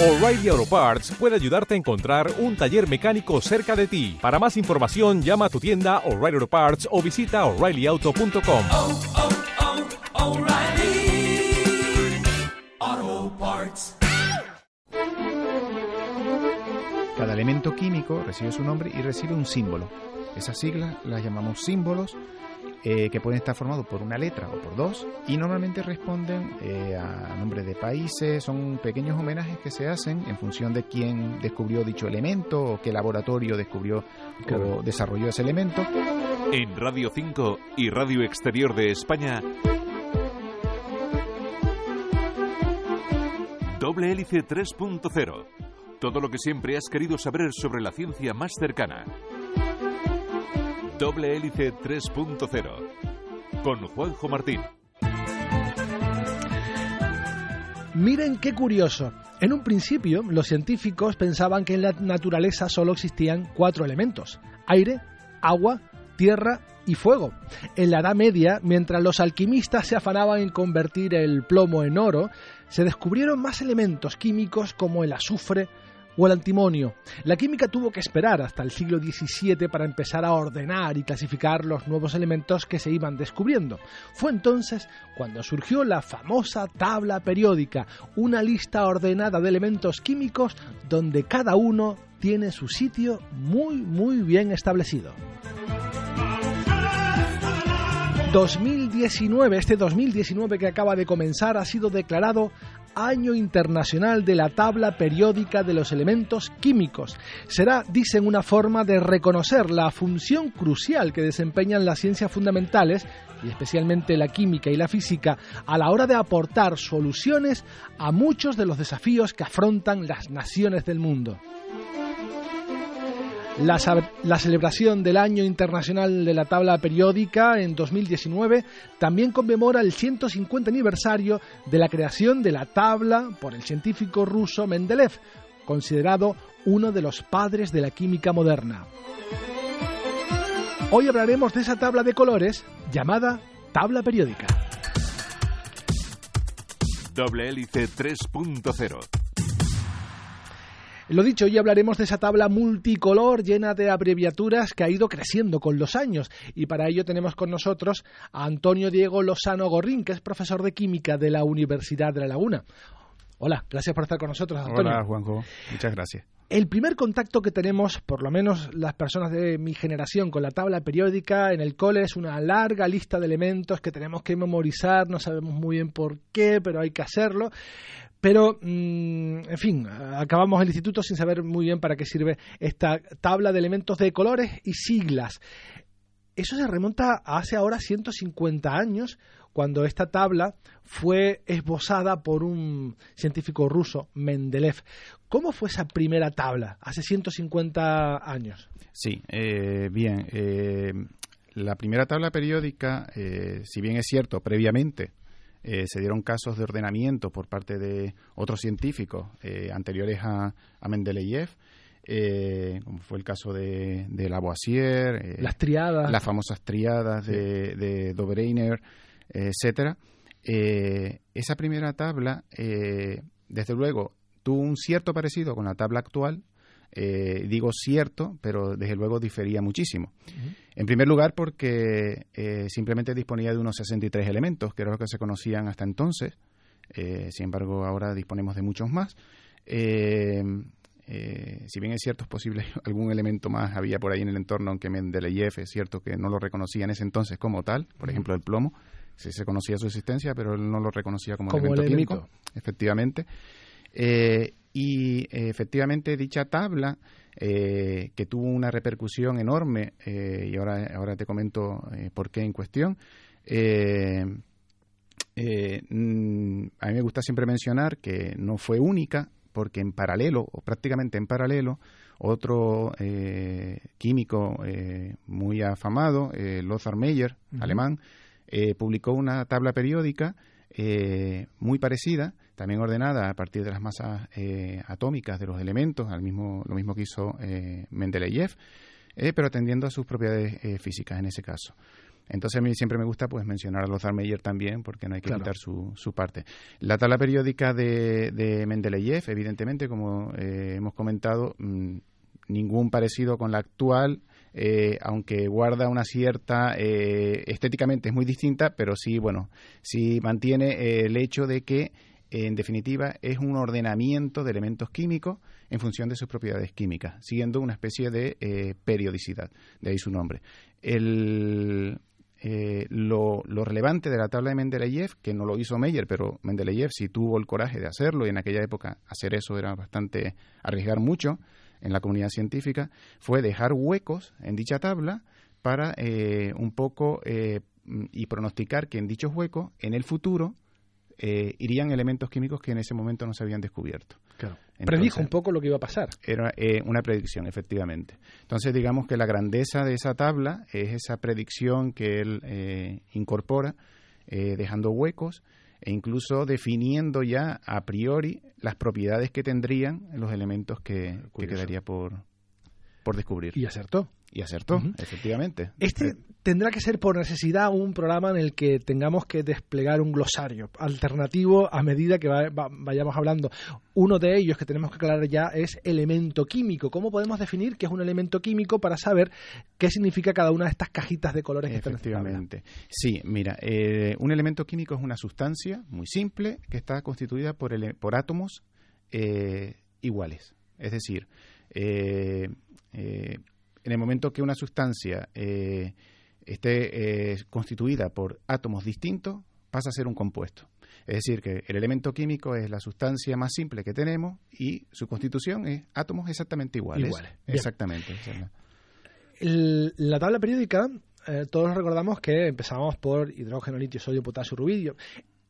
O'Reilly Auto Parts puede ayudarte a encontrar un taller mecánico cerca de ti. Para más información, llama a tu tienda O'Reilly Auto Parts o visita oreillyauto.com. oh, oh, O'Reilly Auto Parts. Cada elemento químico recibe su nombre y recibe un símbolo. Esas siglas las llamamos símbolos eh, que pueden estar formados por una letra o por dos y normalmente responden eh, a nombres de países, son pequeños homenajes que se hacen en función de quién descubrió dicho elemento o qué laboratorio descubrió o desarrolló ese elemento. En Radio 5 y Radio Exterior de España, Doble Hélice 3.0. Todo lo que siempre has querido saber sobre la ciencia más cercana. Doble Hélice 3.0. Con Juanjo Martín. Miren qué curioso. En un principio, los científicos pensaban que en la naturaleza solo existían cuatro elementos: aire, agua, tierra y fuego. En la Edad Media, mientras los alquimistas se afanaban en convertir el plomo en oro, se descubrieron más elementos químicos como el azufre o el antimonio. La química tuvo que esperar hasta el siglo XVII para empezar a ordenar y clasificar los nuevos elementos que se iban descubriendo. Fue entonces cuando surgió la famosa tabla periódica, una lista ordenada de elementos químicos donde cada uno tiene su sitio muy muy bien establecido. 2019, este 2019 que acaba de comenzar, ha sido declarado Año Internacional de la Tabla Periódica de los Elementos Químicos. Será, dicen, una forma de reconocer la función crucial que desempeñan las ciencias fundamentales, y especialmente la química y la física, a la hora de aportar soluciones a muchos de los desafíos que afrontan las naciones del mundo. La, celebración del Año Internacional de la Tabla Periódica en 2019 también conmemora el 150 aniversario de la creación de la tabla por el científico ruso Mendeleev, considerado uno de los padres de la química moderna. Hoy hablaremos de esa tabla de colores llamada tabla periódica. Doble hélice 3.0 lo dicho, hoy hablaremos de esa tabla multicolor llena de abreviaturas que ha ido creciendo con los años y para ello tenemos con nosotros a Antonio Diego Lozano Gorrín, que es profesor de química de la Universidad de La Laguna. Hola, gracias por estar con nosotros, Antonio. Hola, Juanjo. Muchas gracias. El primer contacto que tenemos, por lo menos las personas de mi generación, con la tabla periódica en el cole es una larga lista de elementos que tenemos que memorizar, no sabemos muy bien por qué, pero hay que hacerlo. Pero, mmm, en fin, acabamos el instituto sin saber muy bien para qué sirve esta tabla de elementos de colores y siglas. Eso se remonta a hace ahora 150 años, cuando esta tabla fue esbozada por un científico ruso, Mendeleev. ¿Cómo fue esa primera tabla hace 150 años? Sí, eh, bien. Eh, la primera tabla periódica, eh, si bien es cierto, previamente eh, se dieron casos de ordenamiento por parte de otros científicos eh, anteriores a, a Mendeleev, eh, como fue el caso de, de Lavoisier, las triadas, las famosas triadas de, de Dobreiner, etcétera. esa primera tabla, desde luego, tuvo un cierto parecido con la tabla actual, eh, digo cierto, pero desde luego difería muchísimo. Uh -huh. En primer lugar, porque eh, simplemente disponía de unos 63 elementos, que era lo que se conocían hasta entonces. Eh, sin embargo, ahora disponemos de muchos más. si bien es cierto, es posible algún elemento más había por ahí en el entorno, aunque Mendeleev es cierto que no lo reconocía en ese entonces como tal, por ejemplo, el plomo. Sí se conocía su existencia, pero él no lo reconocía como, como elemento, elemento químico, efectivamente. Eh, y eh, efectivamente dicha tabla eh, que tuvo una repercusión enorme eh, y ahora ahora te comento por qué en cuestión mm, a mí me gusta siempre mencionar que no fue única porque en paralelo o prácticamente en paralelo otro químico muy afamado Lothar Meyer uh -huh. alemán publicó una tabla periódica muy parecida también ordenada a partir de las masas eh, atómicas de los elementos, al mismo, lo mismo que hizo eh, Mendeleev, eh, pero atendiendo a sus propiedades físicas en ese caso. Entonces a mí siempre me gusta pues mencionar a Lothar Meyer también porque no hay que Claro. quitar su, su parte. La tabla periódica de, de Mendeleev, evidentemente, como eh, hemos comentado, mm, ningún parecido con la actual, eh, aunque guarda una cierta, eh, estéticamente es muy distinta, pero sí, bueno, sí mantiene eh, el hecho de que, en definitiva, es un ordenamiento de elementos químicos en función de sus propiedades químicas, siguiendo una especie de eh, periodicidad, de ahí su nombre. El, eh, lo, lo relevante de la tabla de Mendeleev, que no lo hizo Meyer, pero Mendeleev sí tuvo el coraje de hacerlo y en aquella época hacer eso era bastante arriesgar mucho en la comunidad científica, fue dejar huecos en dicha tabla para eh, un poco eh, y pronosticar que en dichos huecos, en el futuro, eh, irían elementos químicos que en ese momento no se habían descubierto. Entonces, Predijo un poco lo que iba a pasar. era eh, una predicción, efectivamente. Entonces, digamos que la grandeza de esa tabla es esa predicción que él eh, incorpora, eh, dejando huecos e incluso definiendo ya a priori las propiedades que tendrían los elementos que, que quedaría por, por descubrir. Y acertó. Y acertó, efectivamente. Este tendrá que ser por necesidad un programa en el que tengamos que desplegar un glosario alternativo a medida que va- va- vayamos hablando. Uno de ellos que tenemos que aclarar ya es elemento químico. ¿Cómo podemos definir qué es un elemento químico para saber qué significa cada una de estas cajitas de colores que? Efectivamente. Sí, mira, eh, un elemento químico es una sustancia muy simple que está constituida por, ele- por átomos eh, iguales. Es decir, eh, eh, en el momento que una sustancia eh, esté eh, constituida por átomos distintos, pasa a ser un compuesto. Es decir, que el elemento químico es la sustancia más simple que tenemos y su constitución es átomos exactamente iguales. Iguales. Exactamente. la- El- la tabla periódica, eh, todos recordamos que empezamos por hidrógeno, litio, sodio, potasio, rubidio.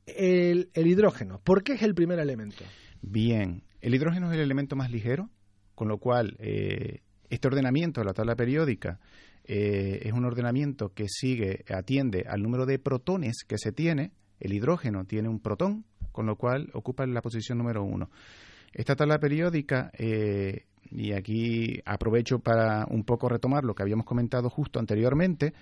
El, el hidrógeno, ¿por qué es el primer elemento? Bien, el hidrógeno es el elemento más ligero, con lo cual eh, este ordenamiento de la tabla periódica eh, es un ordenamiento que sigue, atiende al número de protones que se tiene. El hidrógeno tiene un protón, con lo cual ocupa la posición número uno. Esta tabla periódica, eh, y aquí aprovecho para un poco retomar lo que habíamos comentado justo anteriormente,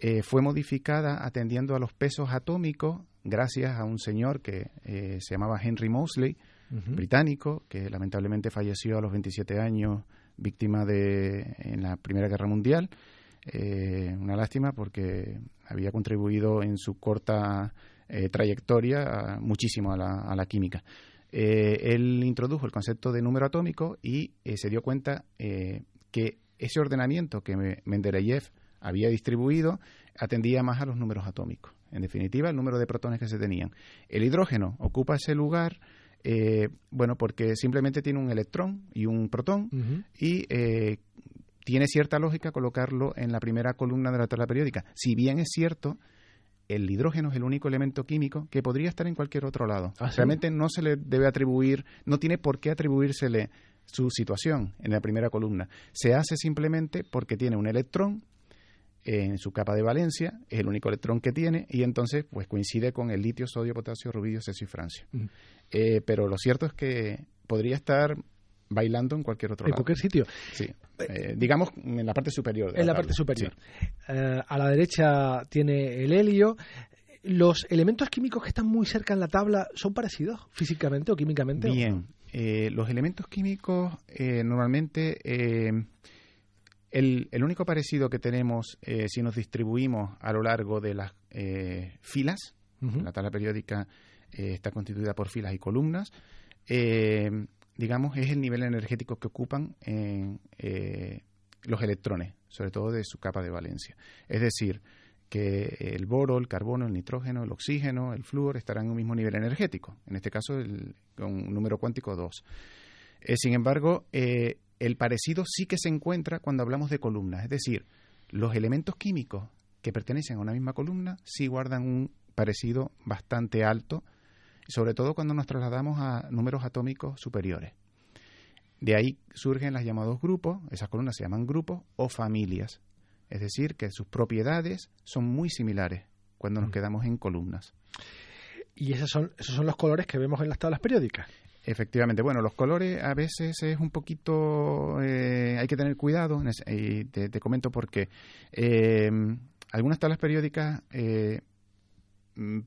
eh, fue modificada atendiendo a los pesos atómicos gracias a un señor que eh, se llamaba Henry Moseley, británico, que lamentablemente falleció a los 27 años víctima de en la Primera Guerra Mundial. Eh, una lástima porque había contribuido en su corta eh, trayectoria muchísimo a la, química. Eh, él introdujo el concepto de número atómico y se dio cuenta que ese ordenamiento que Me- Mendeleev había distribuido atendía más a los números atómicos. En definitiva, el número de protones que se tenían. El hidrógeno ocupa ese lugar, eh, bueno, porque simplemente tiene un electrón y un protón y eh, tiene cierta lógica colocarlo en la primera columna de la tabla periódica. Si bien es cierto, el hidrógeno es el único elemento químico que podría estar en cualquier otro lado. ¿Ah, sí? Realmente no se le debe atribuir, no tiene por qué atribuírsele su situación en la primera columna. Se hace simplemente porque tiene un electrón en su capa de valencia, es el único electrón que tiene, y entonces pues coincide con el litio, sodio, potasio, rubidio, cesio y francio. Eh, pero lo cierto es que podría estar bailando en cualquier otro En lado. cualquier sitio. Sí. Eh, digamos en la parte superior. de En la tabla. parte superior. Sí. Eh, a la derecha tiene el helio. ¿Los elementos químicos que están muy cerca en la tabla son parecidos físicamente o químicamente? Bien, eh, los elementos químicos eh, normalmente eh, el, el único parecido que tenemos eh, si nos distribuimos a lo largo de las eh, filas, la tabla periódica eh, está constituida por filas y columnas, digamos es el nivel energético que ocupan en, los electrones, sobre todo de su capa de valencia. Es decir, que el boro, el carbono, el nitrógeno, el oxígeno, el flúor estarán en un mismo nivel energético, en este caso el- con un número cuántico 2. Eh, sin embargo, eh, el parecido sí que se encuentra cuando hablamos de columnas, es decir, los elementos químicos que pertenecen a una misma columna sí guardan un parecido bastante alto, sobre todo cuando nos trasladamos a números atómicos superiores. De ahí surgen los llamados grupos, esas columnas se llaman grupos o familias, es decir, que sus propiedades son muy similares cuando nos quedamos en columnas. Y esos son, esos son los colores que vemos en las tablas periódicas. Efectivamente, bueno, los colores a veces es un poquito, eh, hay que tener cuidado, y te, comento por qué. Eh, algunas tablas periódicas eh,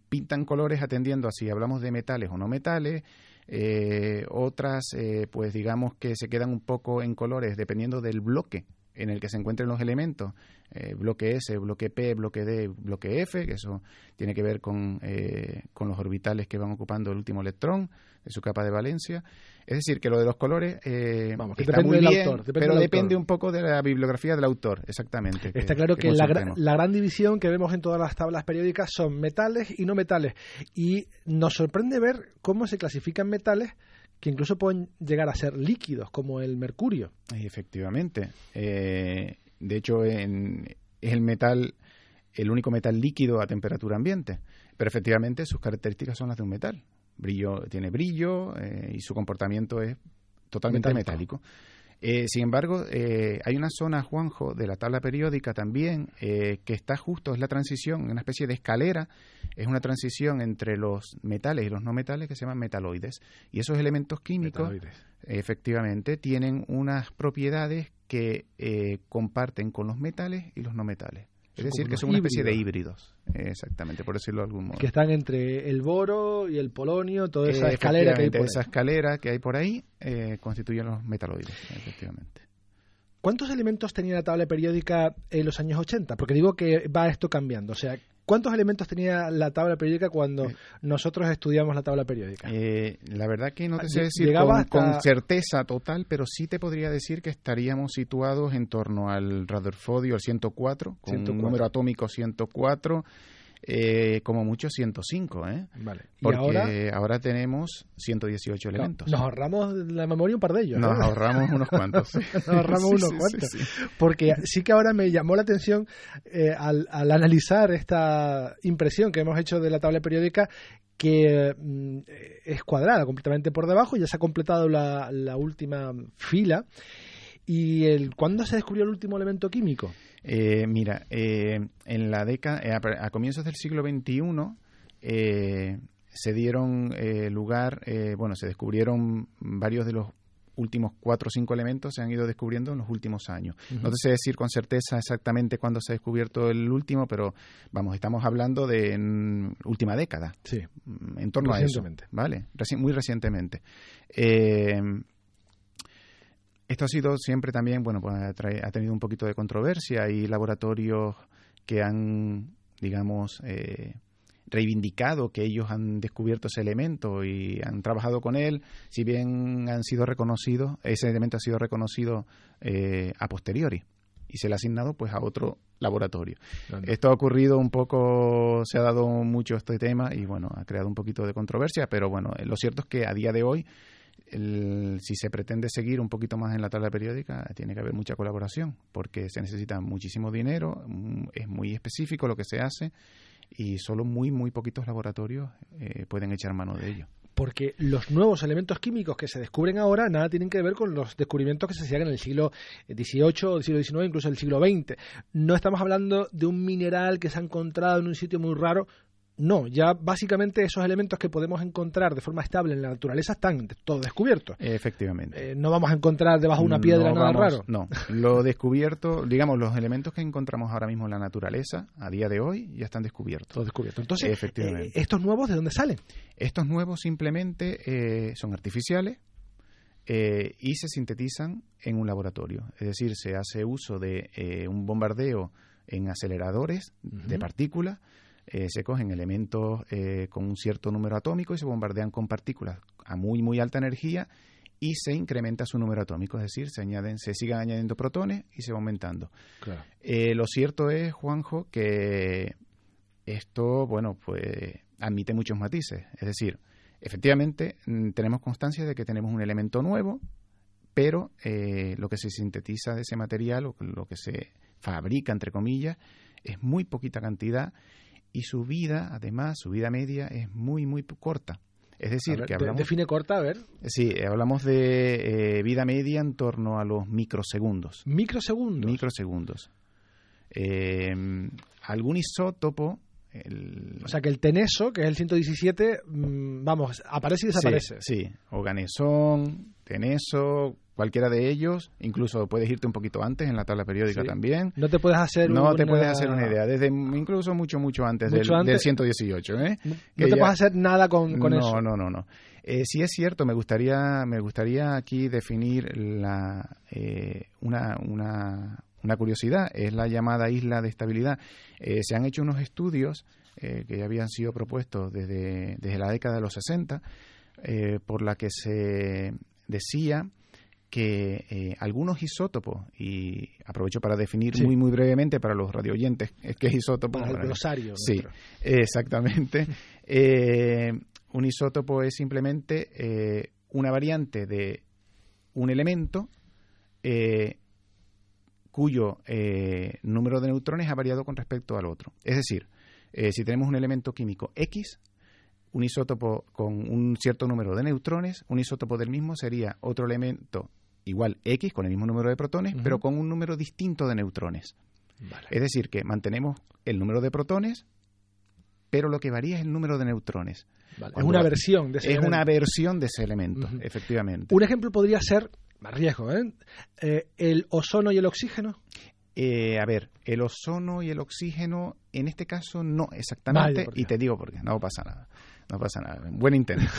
pintan colores atendiendo a si hablamos de metales o no metales, eh, otras, eh, pues digamos que se quedan un poco en colores dependiendo del bloque en el que se encuentren los elementos, eh, bloque S, bloque P, bloque D, bloque F, que eso tiene que ver con, eh, con los orbitales que van ocupando el último electrón de su capa de valencia. Es decir, que lo de los colores eh, Vamos, que está muy del bien, autor, depende pero del depende autor. un poco de la bibliografía del autor, exactamente. Está claro que, la, gra- la gran división que vemos en todas las tablas periódicas son metales y no metales. Y nos sorprende ver cómo se clasifican metales que incluso pueden llegar a ser líquidos, como el mercurio. Efectivamente. Eh, de hecho, en- es el metal, el único metal líquido a temperatura ambiente. Pero efectivamente sus características son las de un metal. Brillo, tiene brillo eh, y su comportamiento es totalmente Metálico. metálico. Eh, sin embargo, eh, hay una zona, Juanjo, de la tabla periódica también, eh, que está justo, es la transición, una especie de escalera, es una transición entre los metales y los no metales que se llaman metaloides. Y esos elementos químicos efectivamente tienen unas propiedades que eh, comparten con los metales y los no metales. Es decir, que son una especie de híbridos. Exactamente, por decirlo de algún modo. Que están entre el boro y el polonio, toda esa escalera que hay efectivamente, por Esa ahí. escalera que hay por ahí eh, constituyen los metaloides, efectivamente. ¿Cuántos elementos tenía la tabla periódica en los años 80? Porque digo que va esto cambiando. O sea, ¿cuántos elementos tenía la tabla periódica cuando Eh. nosotros estudiamos la tabla periódica? Eh, la verdad que no te Ah, sé decir con, hasta- con certeza total, pero sí te podría decir que estaríamos situados en torno al Rutherfordio, el 104, con 104. un número atómico 104, eh, como mucho 105, ¿eh? Vale. Y Porque ahora ahora, tenemos 118 elementos. nos ahorramos la memoria un par de ellos. Nos ¿no? ahorramos unos cuantos. Nos ahorramos Sí, unos sí, cuantos. sí. Porque sí que ahora me llamó la atención eh, al, al analizar esta impresión que hemos hecho de la tabla periódica que mm, es cuadrada completamente por debajo, ya se ha completado la, la última fila. ¿Y el, cuándo se descubrió el último elemento químico? Eh, mira, eh, en la década, eh, a, a comienzos del siglo XXI, eh, se dieron eh, lugar, eh, bueno, se descubrieron varios de los últimos cuatro o cinco elementos, se han ido descubriendo en los últimos años. No te sé decir con certeza exactamente cuándo se ha descubierto el último, pero vamos, estamos hablando de en última década. Sí. Mm, en torno a eso. ¿vale? Reci- muy recientemente. Eh, esto ha sido siempre también, bueno, pues ha, tenido un poquito de controversia. Hay laboratorios que han, digamos, eh, reivindicado que ellos han descubierto ese elemento y han trabajado con él, si bien han sido reconocidos, ese elemento ha sido reconocido eh, a posteriori y se le ha asignado pues a otro laboratorio. Esto ha ocurrido un poco, se ha dado mucho este tema y bueno, ha creado un poquito de controversia, pero bueno, eh, lo cierto es que a día de hoy, el- si se pretende seguir un poquito más en la tabla periódica, tiene que haber mucha colaboración, porque se necesita muchísimo dinero, mm, es muy específico lo que se hace y solo muy, muy poquitos laboratorios eh, pueden echar mano de ello. Porque los nuevos elementos químicos que se descubren ahora nada tienen que ver con los descubrimientos que se hacían en el siglo XVIII, el siglo XIX, incluso el siglo XX. No estamos hablando de un mineral que se ha encontrado en un sitio muy raro. No, ya básicamente esos elementos que podemos encontrar de forma estable en la naturaleza están todos descubiertos. Efectivamente. Eh, no vamos a encontrar debajo de una piedra No nada vamos- raro. No, lo descubierto, digamos, los elementos que encontramos ahora mismo en la naturaleza, a día de hoy, ya están descubiertos. Todo descubierto. Entonces, Efectivamente. eh, ¿estos nuevos de dónde salen? Estos nuevos simplemente eh, son artificiales eh, y se sintetizan en un laboratorio. Es decir, se hace uso de eh, un bombardeo en aceleradores de partículas, eh, se cogen elementos eh, con un cierto número atómico y se bombardean con partículas a muy, muy alta energía y se incrementa su número atómico, es decir, se añaden, se siguen añadiendo protones y se va aumentando. Eh, lo cierto es, Juanjo, que esto, bueno, pues admite muchos matices. Es decir, efectivamente mm, tenemos constancia de que tenemos un elemento nuevo, pero eh, lo que se sintetiza de ese material, o lo que se fabrica, entre comillas, es muy poquita cantidad y su vida, además, su vida media es muy, muy corta. Es decir, ver, que hablamos... define corta, a ver. Sí, eh, hablamos de eh, vida media en torno a los microsegundos. Microsegundos. Microsegundos. Eh, algún isótopo. el- o sea que el teneso, que es el 117, mm, vamos, aparece y desaparece. Sí, sí. O ganesón, teneso, cualquiera de ellos, incluso puedes irte un poquito antes en la tabla periódica Sí. también. No te puedes hacer No te una- puedes hacer una idea, desde incluso mucho, mucho antes, Mucho del, antes. del 118. ¿eh? No Que te ya- puedes hacer nada con, con no, eso. No, no, no. Eh, sí es cierto, me gustaría, me gustaría aquí definir la, eh, una, una, una curiosidad, es la llamada isla de estabilidad. Eh, se han hecho unos estudios eh, que ya habían sido propuestos desde, desde la década de los 60, eh, por la que se decía que eh, algunos isótopos, y aprovecho para definir Sí. muy muy brevemente para los radioyentes qué es isótopo. Para el Bueno, glosario. Sí, nuestro. exactamente. Eh, un isótopo es simplemente eh, una variante de un elemento eh, cuyo eh, número de neutrones ha variado con respecto al otro. Es decir, eh, si tenemos un elemento químico X, un isótopo con un cierto número de neutrones, un isótopo del mismo sería otro elemento igual X con el mismo número de protones, pero con un número distinto de neutrones. Vale. Es decir, que mantenemos el número de protones, pero lo que varía es el número de neutrones. Vale. Es una versión de ese Es una elemento. versión de ese elemento, efectivamente. Un ejemplo podría ser, me arriesgo, ¿eh? Eh, el ozono y el oxígeno. Eh, a ver, el ozono y el oxígeno, en este caso no exactamente, y te digo por qué, no pasa nada. No pasa nada. Buen intento.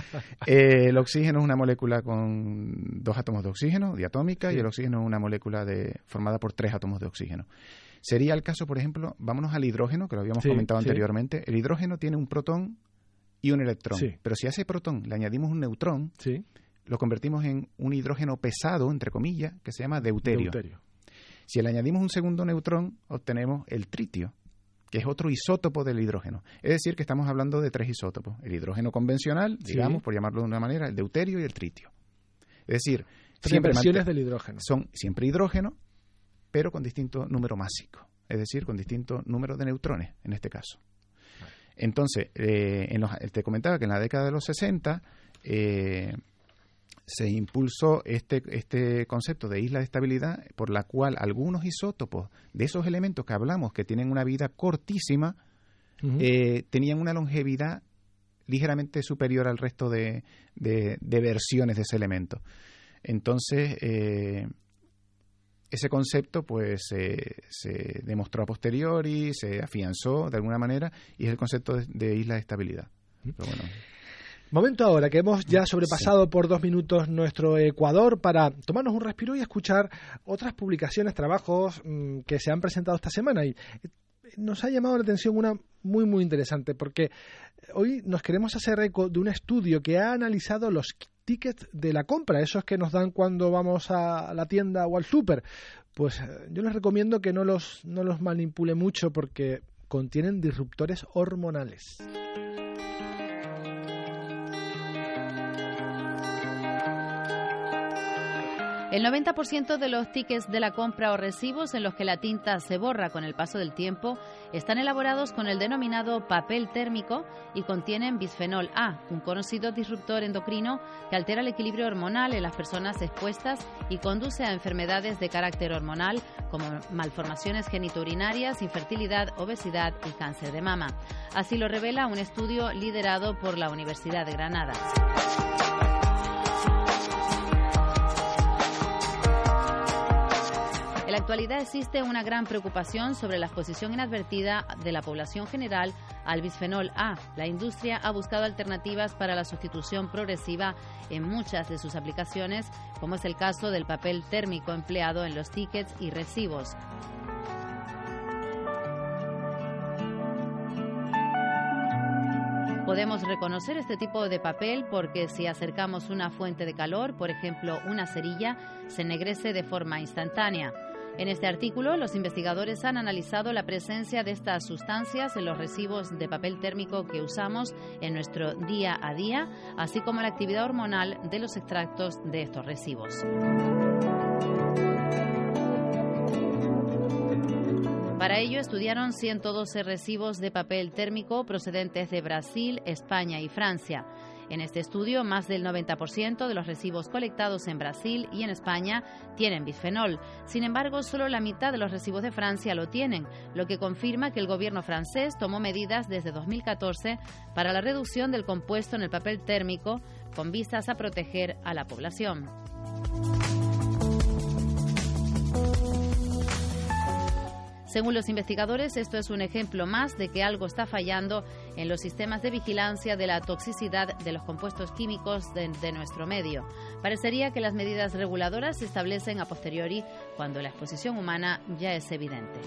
Eh, el oxígeno es una molécula con dos átomos de oxígeno, diatómica, Sí. y el oxígeno es una molécula de, formada por tres átomos de oxígeno. Sería el caso, por ejemplo, vámonos al hidrógeno, que lo habíamos Sí, comentado sí. anteriormente. El hidrógeno tiene un protón y un electrón. Pero si a ese protón le añadimos un neutrón, lo convertimos en un hidrógeno pesado, entre comillas, que se llama deuterio. Deuterio. Si le añadimos un segundo neutrón, obtenemos el tritio, que es otro isótopo del hidrógeno. Es decir, que estamos hablando de tres isótopos. El hidrógeno convencional, Sí. digamos, por llamarlo de una manera, el deuterio y el tritio. Es decir, Tres siempre versiones del hidrógeno. son siempre hidrógeno, pero con distinto número másico. Es decir, con distinto número de neutrones, en este caso. Entonces, eh, en los- te comentaba que en la década de los 60 eh, se impulsó este, este concepto de isla de estabilidad por la cual algunos isótopos de esos elementos que hablamos que tienen una vida cortísima eh, tenían una longevidad ligeramente superior al resto de, de- de versiones de ese elemento. Entonces, eh, ese concepto pues eh, se demostró a posteriori, se afianzó de alguna manera y es el concepto de, de isla de estabilidad. Pero bueno, Momento ahora que hemos ya sobrepasado por dos minutos nuestro Ecuador para tomarnos un respiro y escuchar otras publicaciones, trabajos mm, que se han presentado esta semana. Y eh, nos ha llamado la atención una muy, muy interesante porque hoy nos queremos hacer eco de un estudio que ha analizado los tickets de la compra, esos que nos dan cuando vamos a la tienda o al súper. Pues eh, yo les recomiendo que no los, no los manipule mucho porque contienen disruptores hormonales. El 90% de los tickets de la compra o recibos en los que la tinta se borra con el paso del tiempo están elaborados con el denominado papel térmico y contienen bisfenol A, un conocido disruptor endocrino que altera el equilibrio hormonal en las personas expuestas y conduce a enfermedades de carácter hormonal como malformaciones genitourinarias, infertilidad, obesidad y cáncer de mama. Así lo revela un estudio liderado por la Universidad de Granada. Actualidad existe una gran preocupación sobre la exposición inadvertida de la población general al bisfenol A. La industria ha buscado alternativas para la sustitución progresiva en muchas de sus aplicaciones, como es el caso del papel térmico empleado en los tickets y recibos. Podemos reconocer este tipo de papel porque si acercamos una fuente de calor, por ejemplo una cerilla, se ennegrece de forma instantánea. En este artículo, los investigadores han analizado la presencia de estas sustancias en los recibos de papel térmico que usamos en nuestro día a día, así como la actividad hormonal de los extractos de estos recibos. Para ello estudiaron 112 recibos de papel térmico procedentes de Brasil, España y Francia. En este estudio, más del 90% de los recibos colectados en Brasil y en España tienen bisfenol. Sin embargo, solo la mitad de los recibos de Francia lo tienen, lo que confirma que el gobierno francés tomó medidas desde 2014 para la reducción del compuesto en el papel térmico con vistas a proteger a la población. Según los investigadores, esto es un ejemplo más de que algo está fallando en los sistemas de vigilancia de la toxicidad de los compuestos químicos de, nuestro medio. Parecería que las medidas reguladoras se establecen a posteriori cuando la exposición humana ya es evidente.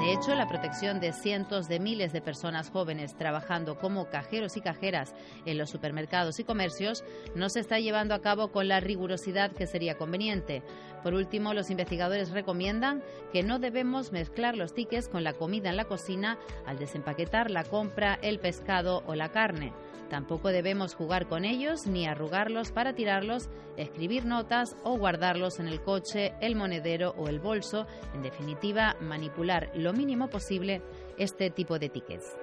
De hecho, la protección de cientos de miles de personas jóvenes trabajando como cajeros y cajeras en los supermercados y comercios no se está llevando a cabo con la rigurosidad que sería conveniente. Por último, los investigadores recomiendan que no debemos mezclar los tickets con la comida en la cocina al desempaquetar la compra, el pescado o la carne. Tampoco debemos jugar con ellos ni arrugarlos para tirarlos, escribir notas o guardarlos en el coche, el monedero o el bolso. En definitiva, manipular lo mínimo posible este tipo de tickets.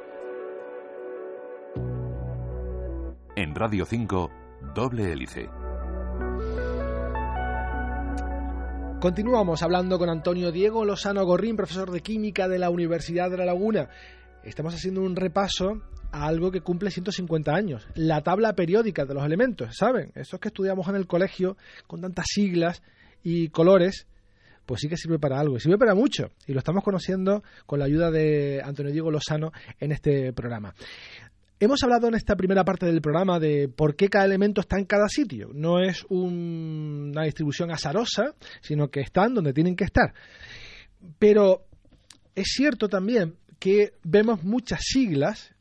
En Radio 5, doble hélice. Continuamos hablando con Antonio Diego Lozano Gorrín, profesor de Química de la Universidad de La Laguna. Estamos haciendo un repaso a algo que cumple 150 años, la tabla periódica de los elementos, ¿saben? Esos que estudiamos en el colegio con tantas siglas y colores, pues sí que sirve para algo, y sirve para mucho, y lo estamos conociendo con la ayuda de Antonio Diego Lozano en este programa. Hemos hablado en esta primera parte del programa de por qué cada elemento está en cada sitio. No es un- una distribución azarosa, sino que están donde tienen que estar. Pero es cierto también que vemos muchas siglas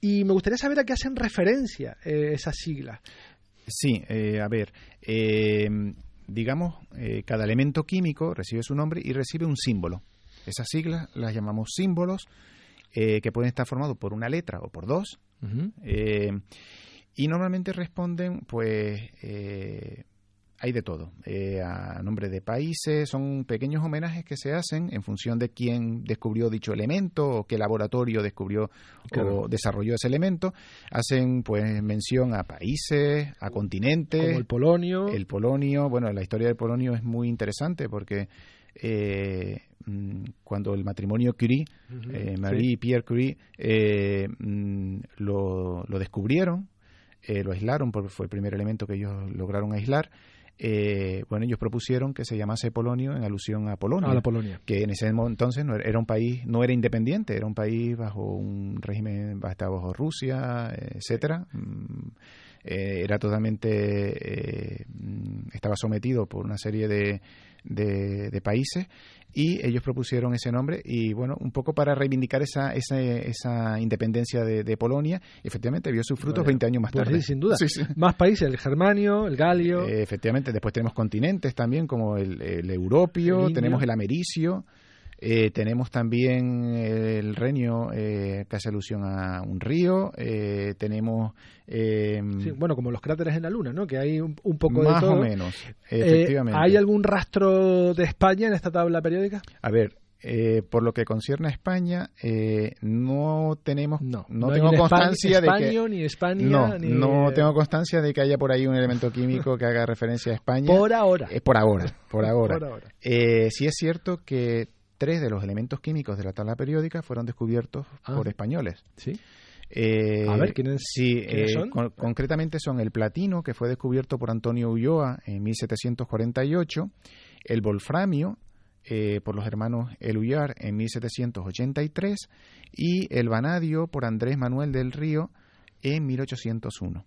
y me gustaría saber a qué hacen referencia eh, esas siglas. Sí, eh, a ver, eh, digamos, eh, cada elemento químico recibe su nombre y recibe un símbolo. Esas siglas las llamamos símbolos, eh, que pueden estar formados por una letra o por dos, eh, y normalmente responden, pues, eh, hay de todo, eh, a nombre de países, son pequeños homenajes que se hacen en función de quién descubrió dicho elemento o qué laboratorio descubrió Claro. o desarrolló ese elemento. Hacen, pues, mención a países, a continentes, Como el polonio. el polonio, bueno, la historia del polonio es muy interesante porque eh, cuando el matrimonio Curie, eh, sí. Marie y Pierre Curie, eh, mm, lo, lo descubrieron, eh, lo aislaron porque fue el primer elemento que ellos lograron aislar. eh, bueno, ellos propusieron que se llamase polonio en alusión a Polonia a la Polonia. que en ese entonces no era un país no era independiente era un país bajo un régimen estaba bajo Rusia etcétera Mm, era totalmente mm, estaba sometido por una serie de, de, de países y ellos propusieron ese nombre y bueno un poco para reivindicar esa esa, esa independencia de, de Polonia y efectivamente vio sus frutos Vaya. 20 años más Pues tarde sí, sin duda. Sí, sí. Más países, el germanio, el galio. Eh, efectivamente, después tenemos continentes también, como el, el indio. tenemos el americio, eh, tenemos también el renio, eh, que hace alusión a un río, eh, tenemos... eh, Sí, bueno, como los cráteres en la Luna, ¿no? Que hay un, un poco más de todo. o menos, Eh, efectivamente. ¿Hay algún rastro de España en esta tabla periódica? A ver, eh, por lo que concierne a España, eh, no tenemos, No, no, tengo constancia de que... Ni España, No, ni... no tengo constancia de que haya por ahí un elemento químico que haga referencia a España. Por ahora. Por ahora, por ahora. Por ahora. Eh, sí es cierto que tres de los elementos químicos de la tabla periódica fueron descubiertos Ah. por españoles. Sí. Eh, A ver, ¿quiénes- sí, quiénes eh, son? con- concretamente son el platino, que fue descubierto por Antonio Ulloa en 1748, el wolframio, eh, por los hermanos Eluyar en 1783, y el vanadio por Andrés Manuel del Río en 1801.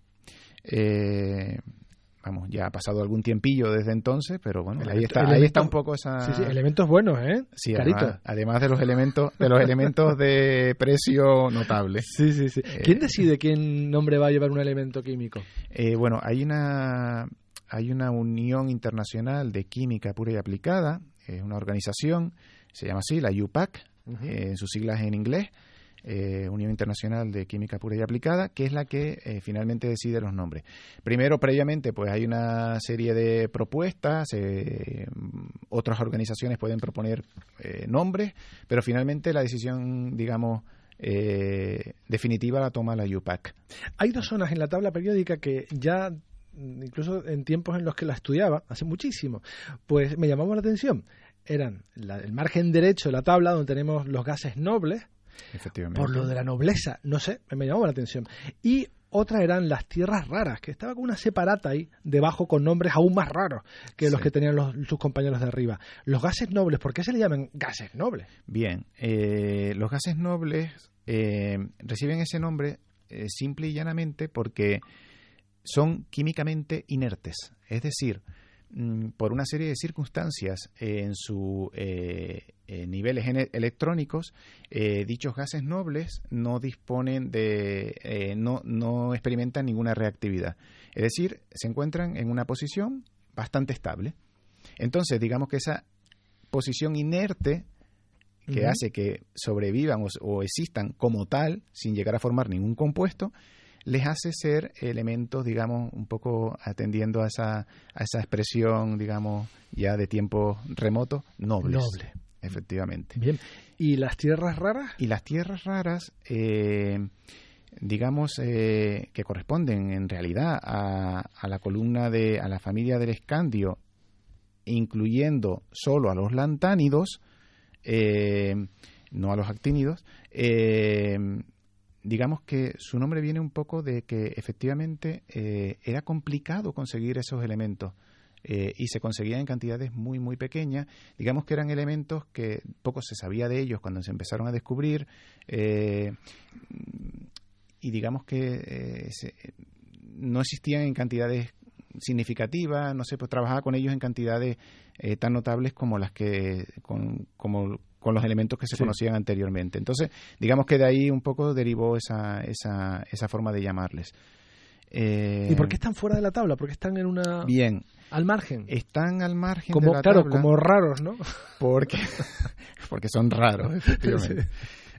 Eh, vamos, ya ha pasado algún tiempillo desde entonces, pero bueno, ahí Elemento- está, ahí está un poco esa... Sí, sí, elementos buenos, ¿eh? Sí, además, además de los elementos de los elementos de precio notables. Sí, sí, sí. ¿Quién decide quién nombre va a llevar un elemento químico? Eh, bueno, hay una hay una unión internacional de química pura y aplicada, es una organización, se llama así, la UPAC, eh, en sus siglas en inglés, eh, Unión Internacional de Química Pura y Aplicada, que es la que eh, finalmente decide los nombres. Primero, previamente, pues hay una serie de propuestas, eh, otras organizaciones pueden proponer eh, nombres, pero finalmente la decisión, digamos, definitiva la toma la UPAC. Hay dos zonas en la tabla periódica que ya, mm, incluso en tiempos en los que la estudiaba, hace muchísimo, pues me llamaba la atención. Eran la- el margen derecho de la tabla, donde tenemos los gases nobles, Efectivamente. por lo de la nobleza, no sé, me llamaba la atención. Y otra eran las tierras raras, que estaba con una separata ahí debajo con nombres aún más raros que los Sí. que tenían los- sus compañeros de arriba. Los gases nobles, ¿por qué se le llaman gases nobles? Bien, eh, los gases nobles eh, reciben ese nombre eh, simple y llanamente porque son químicamente inertes. Es decir, por una serie de circunstancias eh, en sus niveles ene- electrónicos, eh, dichos gases nobles no disponen de, eh, no, no experimentan ninguna reactividad. Es decir, se encuentran en una posición bastante estable. Entonces, digamos que esa posición inerte que hace que sobrevivan o, o existan como tal, sin llegar a formar ningún compuesto, les hace ser elementos, digamos, un poco atendiendo a esa, a esa expresión, digamos, ya de tiempo remoto, nobles. Noble. Efectivamente. Bien. ¿Y las tierras raras? Y las tierras raras, eh, digamos, eh, que corresponden en realidad a, a la columna de, a la familia del escandio, incluyendo solo a los lantánidos, eh, no a los actínidos, eh, digamos que su nombre viene un poco de que efectivamente eh, era complicado conseguir esos elementos. eh, y se conseguían en cantidades muy muy pequeñas digamos que eran elementos que poco se sabía de ellos cuando se empezaron a descubrir eh, y digamos que eh, se- no existían en cantidades significativas, no sé, pues trabajaba con ellos en cantidades eh, tan notables como las que con, como con los elementos que se Sí. conocían anteriormente. Entonces, digamos que de ahí un poco derivó esa, esa, esa forma de llamarles. Eh, ¿Y por qué están fuera de la tabla? ¿Por qué están en una Bien, al margen? están al margen como de la claro, tabla como raros, ¿no? porque, porque son raros, efectivamente.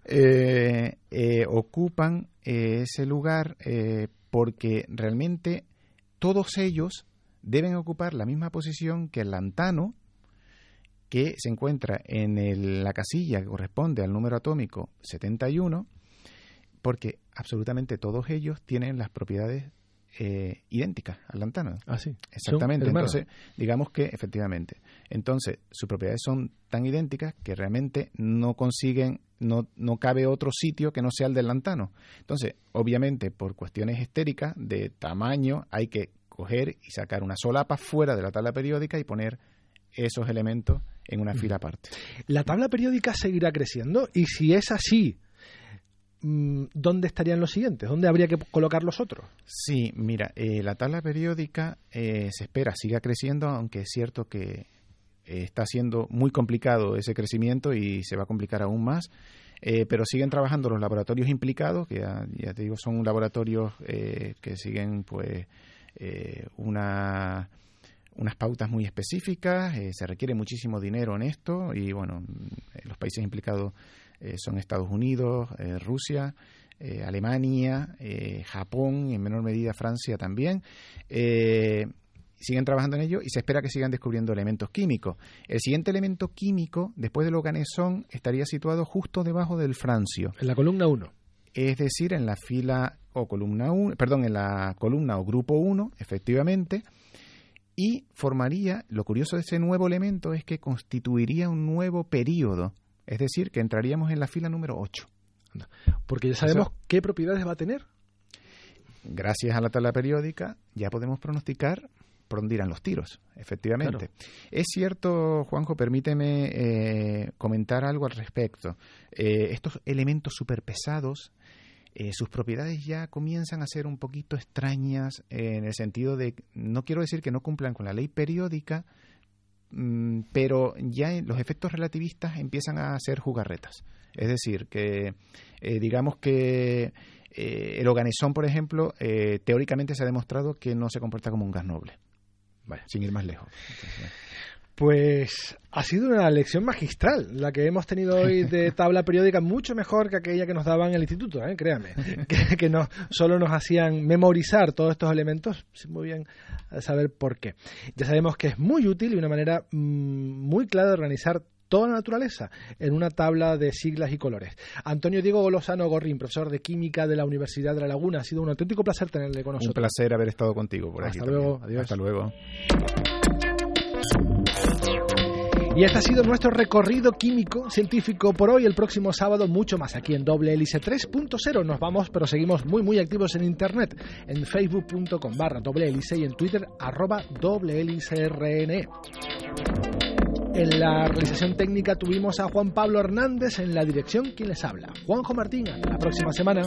Eh, eh, ocupan eh, ese lugar eh, porque realmente todos ellos deben ocupar la misma posición que el lantano, que se encuentra en el- la casilla que corresponde al número atómico 71, porque absolutamente todos ellos tienen las propiedades eh, idénticas al lantano. Ah, sí. Exactamente. Entonces, digamos que efectivamente. Entonces, sus propiedades son tan idénticas que realmente no consiguen, no, no cabe otro sitio que no sea el del lantano. Entonces, obviamente, por cuestiones estéricas de tamaño, hay que coger y sacar una solapa fuera de la tabla periódica y poner esos elementos en una fila aparte. La tabla periódica seguirá creciendo y si es así, mm, ¿dónde estarían los siguientes? ¿Dónde habría que colocar los otros? Sí, mira, eh, la tabla periódica eh, se espera siga creciendo, aunque es cierto que eh, está siendo muy complicado ese crecimiento y se va a complicar aún más. Eh, pero siguen trabajando los laboratorios implicados, que ya, ya te digo, son laboratorios eh, que siguen pues eh, una, unas pautas muy específicas, eh, se requiere muchísimo dinero en esto y bueno, mm, los países implicados eh, son Estados Unidos, eh, Rusia, eh, Alemania, eh, Japón y en menor medida Francia también. Eh, siguen trabajando en ello y se espera que sigan descubriendo elementos químicos. El siguiente elemento químico, después del organesón, estaría situado justo debajo del francio, En la columna 1. es decir, en la fila o columna 1, perdón, en la columna o grupo 1, efectivamente, y formaría, lo curioso de ese nuevo elemento es que constituiría un nuevo periodo, es decir, que entraríamos en la fila número 8. Porque ya sabemos qué propiedades va a tener. gracias a la tabla periódica, ya podemos pronosticar por dónde irán los tiros, efectivamente. Es cierto, Juanjo, permíteme eh, comentar algo al respecto. Eh, estos elementos superpesados, eh, sus propiedades ya comienzan a ser un poquito extrañas eh, en el sentido de, no quiero decir que no cumplan con la ley periódica, mm, pero ya los efectos relativistas empiezan a ser jugarretas. Es decir, que eh, digamos que eh, el organesón, por ejemplo, teóricamente se ha demostrado que no se comporta como un gas noble. Sin ir más lejos. Pues ha sido una lección magistral la que hemos tenido hoy de tabla periódica, mucho mejor que aquella que nos daban en el instituto, ¿eh? créame, que, que no, solo nos hacían memorizar todos estos elementos sin muy bien saber por qué. Ya sabemos que es muy útil y una manera mm, muy clara de organizar toda la naturaleza en una tabla de siglas y colores. Antonio Diego Golosano Gorrín, profesor de Química de la Universidad de La Laguna, ha sido un auténtico placer tenerle con un nosotros. placer haber estado contigo por aquí. Hasta también. luego, adiós. Hasta luego. Y este ha sido nuestro recorrido químico científico por hoy. El próximo sábado, mucho más aquí en Doble Hélice 3.0. Nos vamos, pero seguimos muy, muy activos en internet, en facebook.com barra doble hélice y en twitter arroba doble hélice RNE. En la realización técnica tuvimos a Juan Pablo Hernández en la dirección quien les habla. Juanjo Martín, hasta la próxima semana.